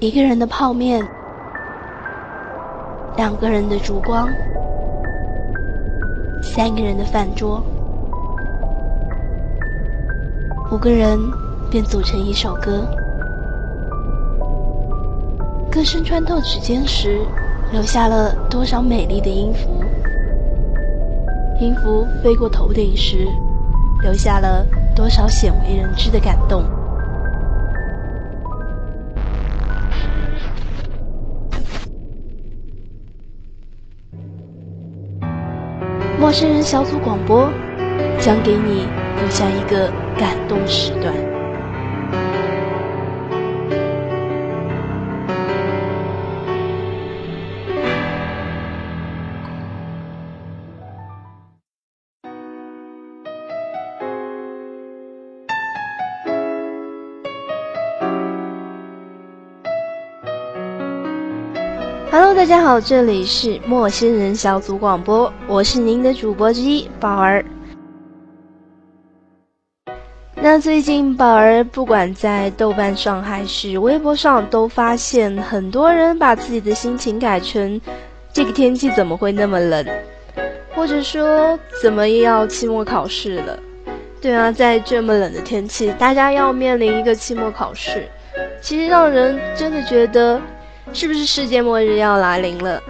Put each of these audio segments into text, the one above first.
一个人的泡面，两个人的烛光，三个人的饭桌，五个人便组成一首歌。歌声穿透指尖时，留下了多少美丽的音符？音符飞过头顶时，留下了多少鲜为人知的感动？陌生人小组广播将给你留下一个感动时段。大家好，这里是陌生人小组广播，我是您的主播之一宝儿。那最近宝儿不管在豆瓣上还是微博上，都发现很多人把自己的心情改成“这个天气怎么会那么冷”，或者说“怎么又要期末考试了”。对啊，在这么冷的天气，大家要面临一个期末考试，其实让人真的觉得。是不是世界末日要来临了？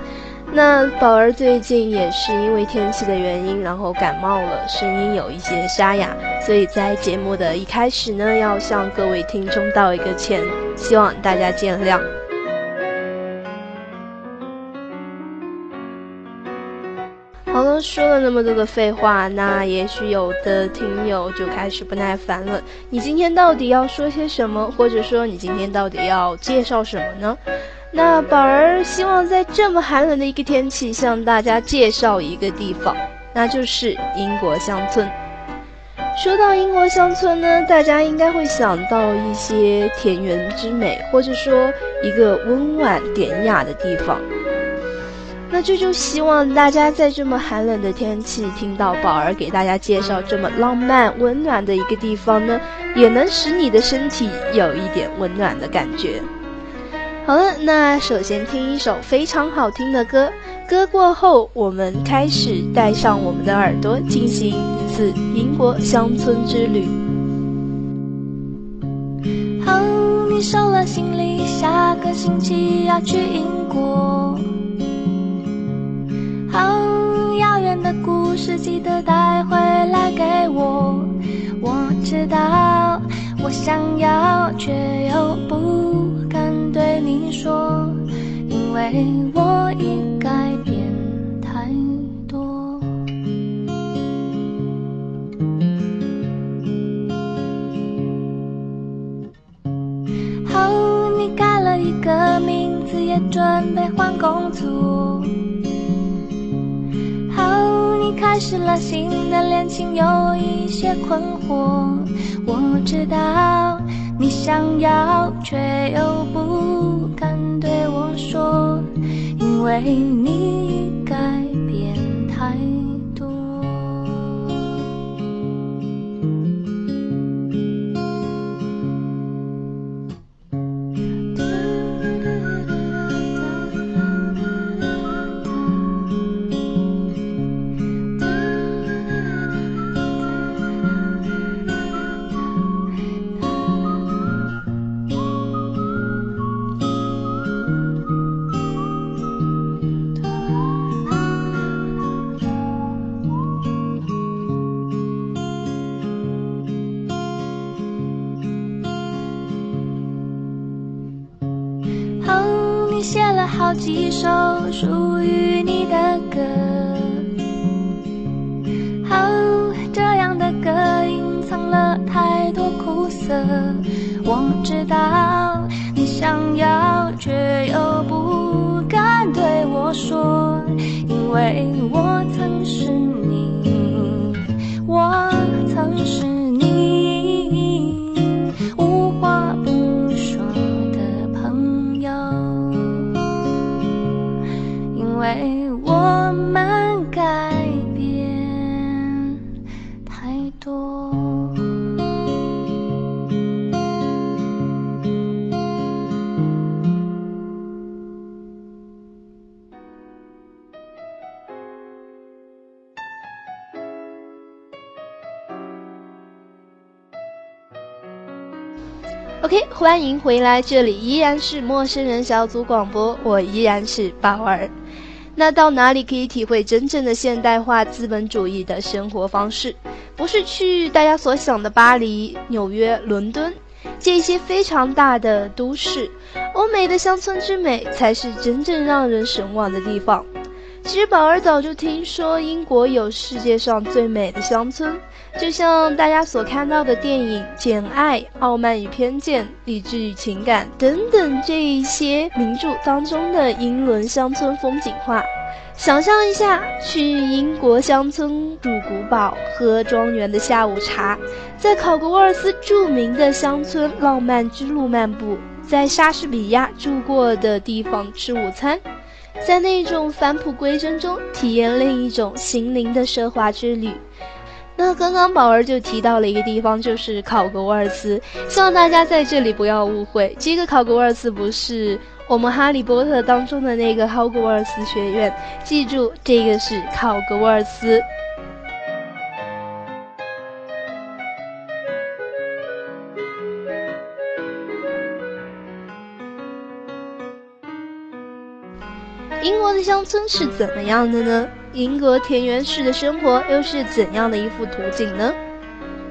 那宝儿最近也是因为天气的原因，然后感冒了，声音有一些沙哑，所以在节目的一开始呢，要向各位听众道一个歉，希望大家见谅。好了，说了那么多的废话，那也许有的听友就开始不耐烦了。你今天到底要说些什么？或者说你今天到底要介绍什么呢？那宝儿希望在这么寒冷的一个天气，向大家介绍一个地方，那就是英国乡村。说到英国乡村呢，大家应该会想到一些田园之美，或者说一个温婉典雅的地方。那这就希望大家在这么寒冷的天气，听到宝儿给大家介绍这么浪漫温暖的一个地方呢，也能使你的身体有一点温暖的感觉。好了，那首先听一首非常好听的歌，歌过后，我们开始带上我们的耳朵，进行一次英国乡村之旅。好，你收了行李，下个星期要去英国。好，遥远的故事记得带回来给我。我知道，我想要，却又不。你说，因为我已改变太多。好，你改了一个名字，也准备换工作。好，你开始了新的恋情，有一些困惑。我知道。你想要，却又不敢对我说，因为你几首属于你的歌，哦，这样的歌隐藏了太多苦涩。我知道你想要，却又不敢对我说，因为我曾欢迎回来，这里依然是陌生人小组广播，我依然是宝儿。那到哪里可以体会真正的现代化资本主义的生活方式？不是去大家所想的巴黎、纽约、伦敦这些非常大的都市，欧美的乡村之美才是真正让人神往的地方。其实宝儿早就听说英国有世界上最美的乡村，就像大家所看到的电影《简爱》《傲慢与偏见》《理智与情感》等等这一些名著当中的英伦乡村风景画。想象一下，去英国乡村住古堡、喝庄园的下午茶，在考格沃尔斯著名的乡村浪漫之路漫步，在莎士比亚住过的地方吃午餐。在那种返璞归真中，体验另一种心灵的奢华之旅。那刚刚宝儿就提到了一个地方，就是考格沃尔斯。希望大家在这里不要误会，这个考格沃尔斯不是我们《哈利波特》当中的那个霍格沃尔斯学院。记住，这个是考格沃尔斯。英国的乡村是怎么样的呢？英国田园式的生活又是怎样的一幅图景呢？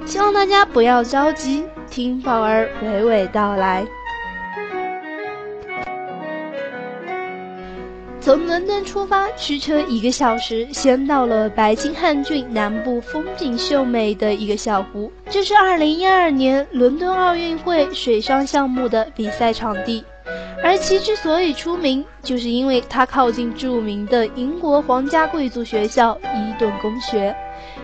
希望大家不要着急，听宝儿娓娓道来。从伦敦出发，驱车一个小时，先到了白金汉郡南部风景秀美的一个小湖，这是2012年伦敦奥运会水上项目的比赛场地。而其之所以出名，就是因为它靠近著名的英国皇家贵族学校伊顿公学，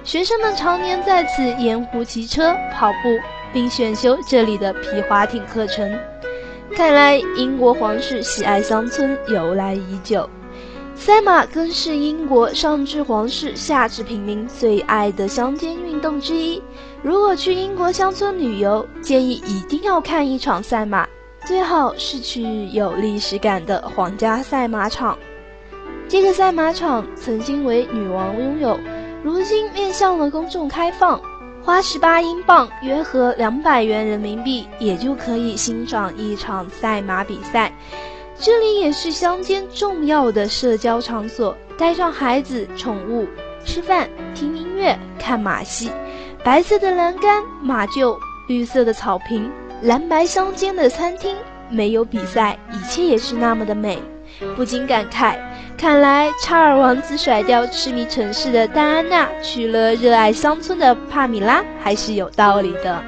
学生们常年在此沿湖骑车、跑步，并选修这里的皮划艇课程。看来英国皇室喜爱乡村由来已久，赛马更是英国上至皇室、下至平民最爱的乡间运动之一。如果去英国乡村旅游，建议一定要看一场赛马。最好是去有历史感的皇家赛马场。这个赛马场曾经为女王拥有，如今面向了公众开放，花十八英镑（约合两百元人民币）也就可以欣赏一场赛马比赛。这里也是乡间重要的社交场所，带上孩子、宠物，吃饭、听音乐、看马戏。白色的栏杆、马厩，绿色的草坪。蓝白相间的餐厅，没有比赛，一切也是那么的美，不禁感慨：看来查尔王子甩掉痴迷城市的戴安娜，娶了热爱乡村的帕米拉，还是有道理的。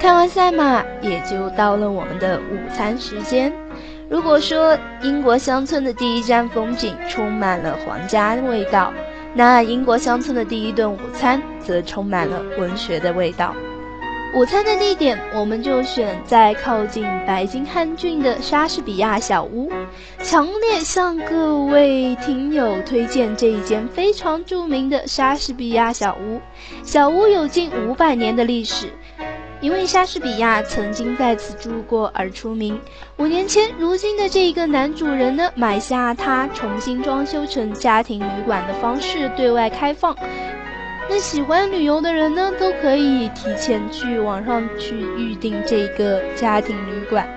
看完赛马，也就到了我们的午餐时间。如果说英国乡村的第一站风景充满了皇家味道。那英国乡村的第一顿午餐则充满了文学的味道。午餐的地点，我们就选在靠近白金汉郡的莎士比亚小屋。强烈向各位听友推荐这一间非常著名的莎士比亚小屋。小屋有近五百年的历史。因为莎士比亚曾经在此住过而出名。五年前，如今的这一个男主人呢，买下它，重新装修成家庭旅馆的方式对外开放。那喜欢旅游的人呢，都可以提前去网上去预定这个家庭旅馆。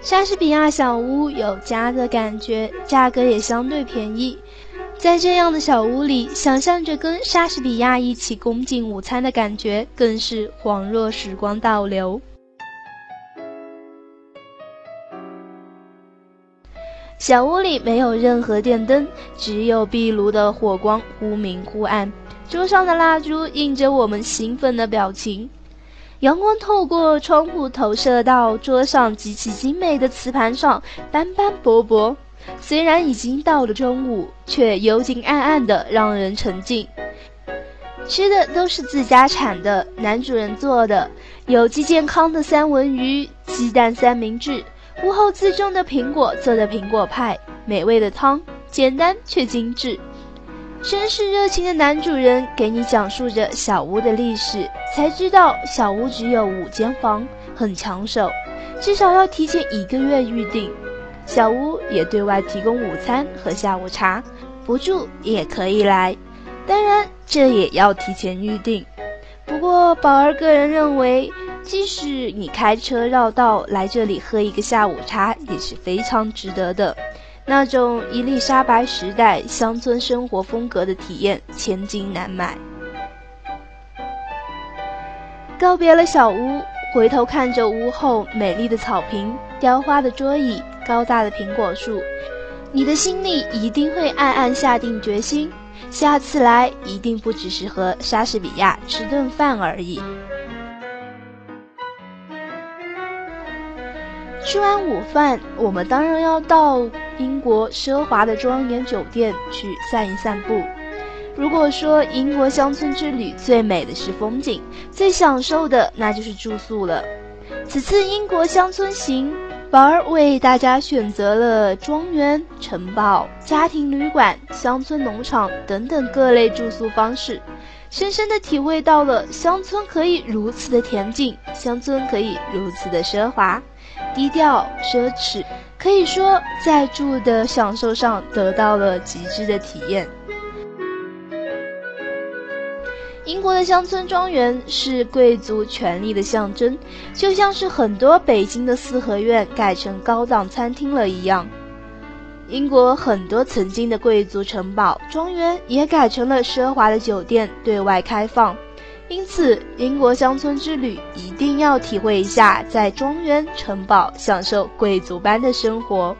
莎士比亚小屋有家的感觉，价格也相对便宜。在这样的小屋里，想象着跟莎士比亚一起共进午餐的感觉，更是恍若时光倒流。小屋里没有任何电灯，只有壁炉的火光忽明忽暗，桌上的蜡烛映着我们兴奋的表情。阳光透过窗户投射到桌上极其精美的瓷盘上，斑斑驳驳。虽然已经到了中午，却幽静暗暗的，让人沉静。吃的都是自家产的，男主人做的，有机健康的三文鱼、鸡蛋三明治，屋后自种的苹果做的苹果派，美味的汤，简单却精致。绅士热情的男主人给你讲述着小屋的历史，才知道小屋只有五间房，很抢手，至少要提前一个月预定。小屋也对外提供午餐和下午茶，不住也可以来，当然这也要提前预定。不过宝儿个人认为，即使你开车绕道来这里喝一个下午茶，也是非常值得的。那种伊丽莎白时代乡村生活风格的体验，千金难买。告别了小屋，回头看着屋后美丽的草坪、雕花的桌椅、高大的苹果树，你的心里一定会暗暗下定决心：下次来一定不只是和莎士比亚吃顿饭而已。吃完午饭，我们当然要到英国奢华的庄园酒店去散一散步。如果说英国乡村之旅最美的是风景，最享受的那就是住宿了。此次英国乡村行，宝儿为大家选择了庄园、城堡、家庭旅馆、乡村农场等等各类住宿方式，深深的体会到了乡村可以如此的恬静，乡村可以如此的奢华。低调奢侈，可以说在住的享受上得到了极致的体验。英国的乡村庄园是贵族权力的象征，就像是很多北京的四合院改成高档餐厅了一样。英国很多曾经的贵族城堡、庄园也改成了奢华的酒店，对外开放。因此，英国乡村之旅一定要体会一下在庄园、城堡享受贵族般的生活。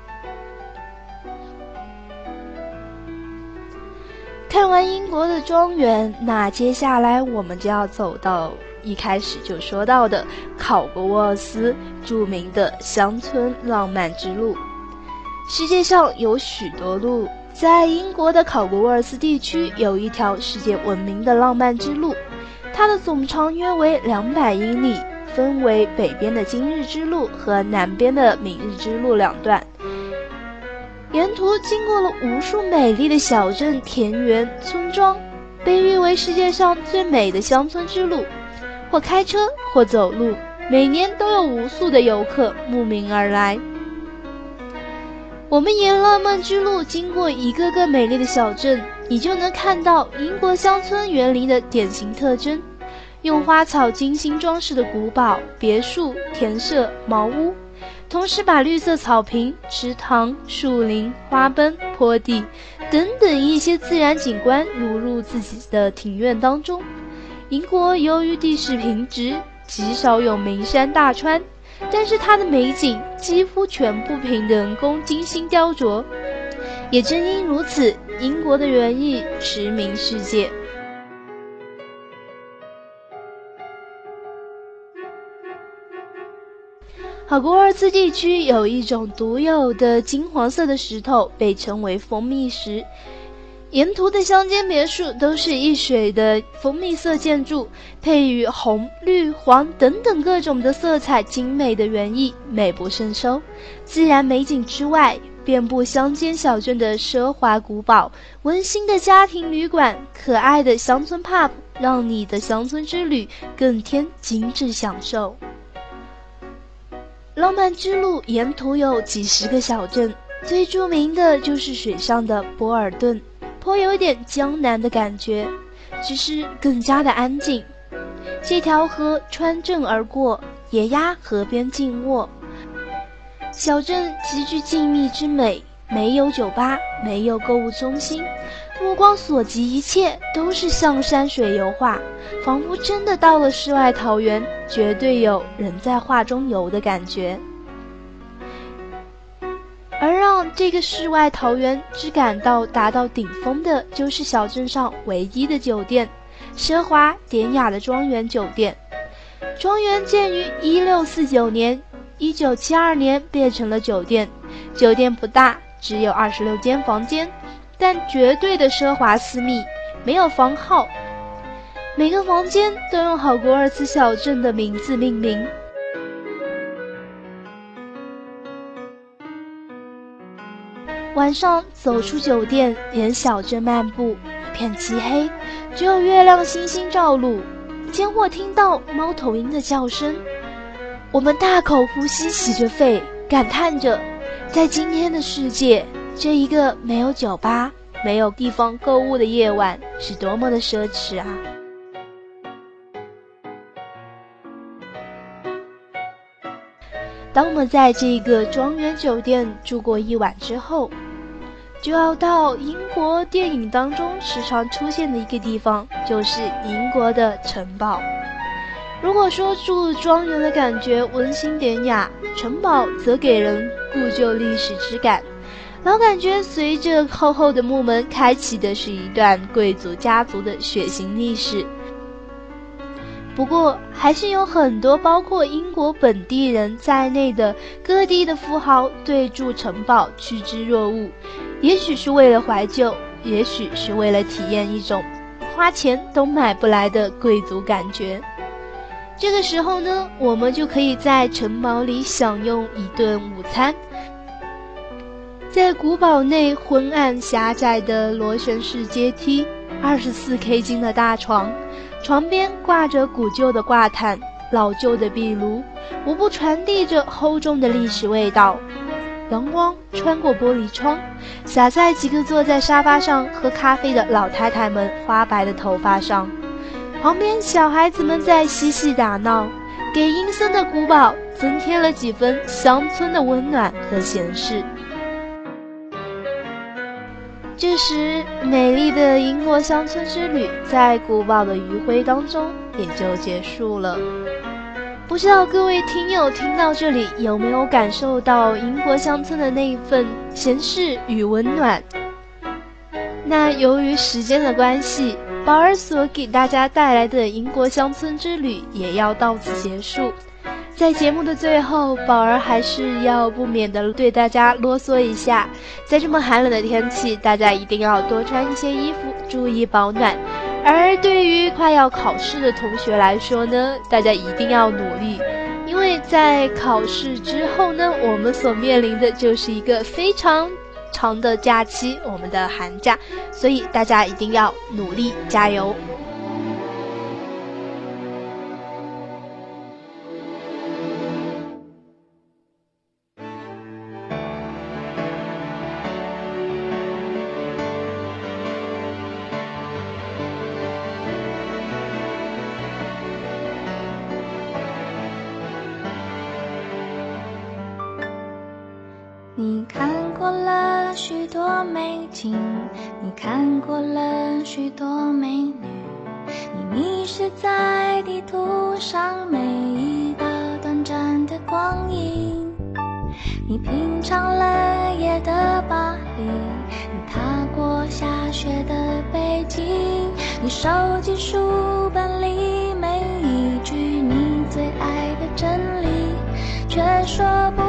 国的庄园，那接下来我们就要走到一开始就说到的考格沃尔斯著名的乡村浪漫之路。世界上有许多路，在英国的考格沃尔斯地区有一条世界闻名的浪漫之路。它的总长约为两百英里，分为北边的今日之路和南边的明日之路两段。沿途经过了无数美丽的小镇、田园、村庄，被誉为世界上最美的乡村之路。或开车，或走路，每年都有无数的游客慕名而来。我们沿浪漫之路经过一个个美丽的小镇，你就能看到英国乡村园林的典型特征。用花草精心装饰的古堡、别墅、田舍、茅屋，同时把绿色草坪、池塘、树林、花奔、坡地等等一些自然景观融入自己的庭院当中。英国由于地势平直，极少有名山大川，但是它的美景几乎全部凭人工精心雕琢。也正因如此，英国的园艺驰名世界。考格沃尔斯地区有一种独有的金黄色的石头，被称为蜂蜜石。沿途的乡间别墅都是一水的蜂蜜色建筑，配以红、绿、黄等等各种的色彩，精美的园艺，美不胜收。自然美景之外，遍布乡间小镇的奢华古堡、温馨的家庭旅馆、可爱的乡村 pub，让你的乡村之旅更添精致享受。浪漫之路沿途有几十个小镇，最著名的就是水上的波尔顿，颇有点江南的感觉，只是更加的安静。这条河穿镇而过，野鸭河边静卧，小镇极具静谧之美，没有酒吧，没有购物中心。目光所及，一切都是像山水油画，仿佛真的到了世外桃源，绝对有人在画中游的感觉。而让这个世外桃源之感到达到顶峰的，就是小镇上唯一的酒店——奢华典雅的庄园酒店。庄园建于一六四九年，一九七二年变成了酒店。酒店不大，只有二十六间房间。但绝对的奢华私密，没有房号，每个房间都用好格尔斯小镇的名字命名。晚上走出酒店，沿小镇漫步，一片漆黑，只有月亮星星照路，间或听到猫头鹰的叫声。我们大口呼吸，洗着肺，感叹着，在今天的世界。这一个没有酒吧没有地方购物的夜晚是多么的奢侈啊。当我们在这个庄园酒店住过一晚之后就要到英国电影当中时常出现的一个地方就是英国的城堡。如果说住庄园的感觉温馨典雅城堡则给人故旧历史之感。老感觉随着厚厚的木门开启的是一段贵族家族的血腥历史。不过，还是有很多包括英国本地人在内的各地的富豪对住城堡趋之若鹜，也许是为了怀旧，也许是为了体验一种花钱都买不来的贵族感觉。这个时候呢，我们就可以在城堡里享用一顿午餐，在古堡内昏暗狭窄的螺旋式阶梯，二十四 K 金的大床。床边挂着古旧的挂毯，老旧的壁炉，无不传递着厚重的历史味道。阳光穿过玻璃窗，洒在几个坐在沙发上喝咖啡的老太太们花白的头发上。旁边小孩子们在嬉戏打闹，给阴森的古堡增添了几分乡村的温暖和闲适。这时，美丽的英国乡村之旅在古堡的余晖当中也就结束了。不知道各位听友听到这里有没有感受到英国乡村的那一份闲适与温暖？那由于时间的关系，宝儿所给大家带来的英国乡村之旅也要到此结束。在节目的最后，宝儿还是要不免的对大家啰嗦一下，在这么寒冷的天气，大家一定要多穿一些衣服，注意保暖。而对于快要考试的同学来说呢，大家一定要努力，因为在考试之后呢，我们所面临的就是一个非常长的假期，我们的寒假，所以大家一定要努力加油。多美景，你看过了许多美女，你迷失在地图上每一道短暂的光影。你品尝了夜的巴黎，你踏过下雪的北京，你收集书本里每一句你最爱的真理，却说不